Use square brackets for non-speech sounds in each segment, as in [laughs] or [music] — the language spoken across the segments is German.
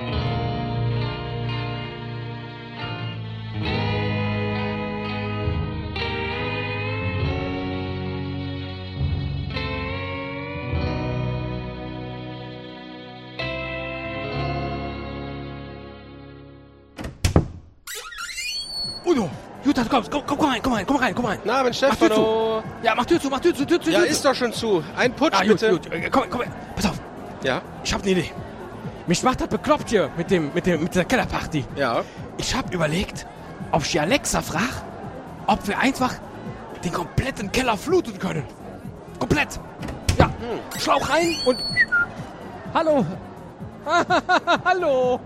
Udo, Jutta, komm, komm, komm rein, komm rein, komm rein, komm rein. Na, Mensch, Stefano. Ja, mach Tür zu, mach Tür zu, Tür zu. Tür ja, zu. ist doch schon zu. Ein Putsch, ah, gut, bitte. Gut. Äh, komm, komm, pass auf. Ja? Ich hab ne Idee. Mich macht das bekloppt hier mit dem, mit dem, mit der Kellerparty. ja. Ich hab überlegt, ob ich die Alexa frag, ob wir einfach den kompletten Keller fluten können. Komplett. Ja, Schlauch rein und Hallo. [laughs] Hallo.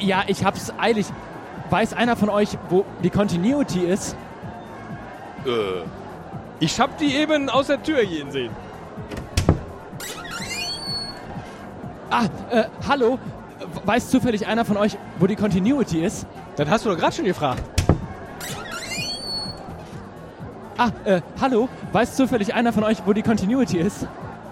ja, ich hab's eilig. Weiß einer von euch, wo die Continuity ist? Äh, Ich hab die eben aus der Tür gehen sehen. Ah, äh, hallo. Weiß zufällig einer von euch, wo die Continuity ist? Das hast du doch gerade schon gefragt. Ah, äh, hallo. Weiß zufällig einer von euch, wo die Continuity ist?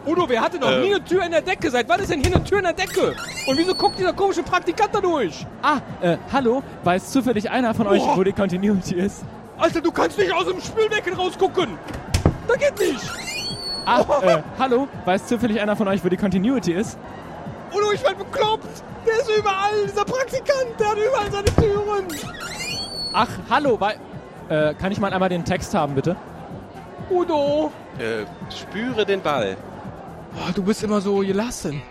Udo, wer hatte noch Ähm. nie eine Tür in der Decke? Seit wann ist denn hier eine Tür in der Decke? Und wieso guckt dieser komische Praktikant da durch? Ah, äh, hallo. Weiß zufällig einer von euch, Boah. wo die Continuity ist? Alter, du kannst nicht aus dem Spülbecken rausgucken. Da geht nicht. Ah, [laughs] äh, hallo. Weiß zufällig einer von euch, wo die Continuity ist? Udo, ich werd bekloppt. Der ist überall, dieser Praktikant. Der hat überall seine Türen. Ach, hallo. Wei äh, kann ich mal einmal den Text haben, bitte? Udo. äh, spüre den Ball. oh, du bist immer so gelassen.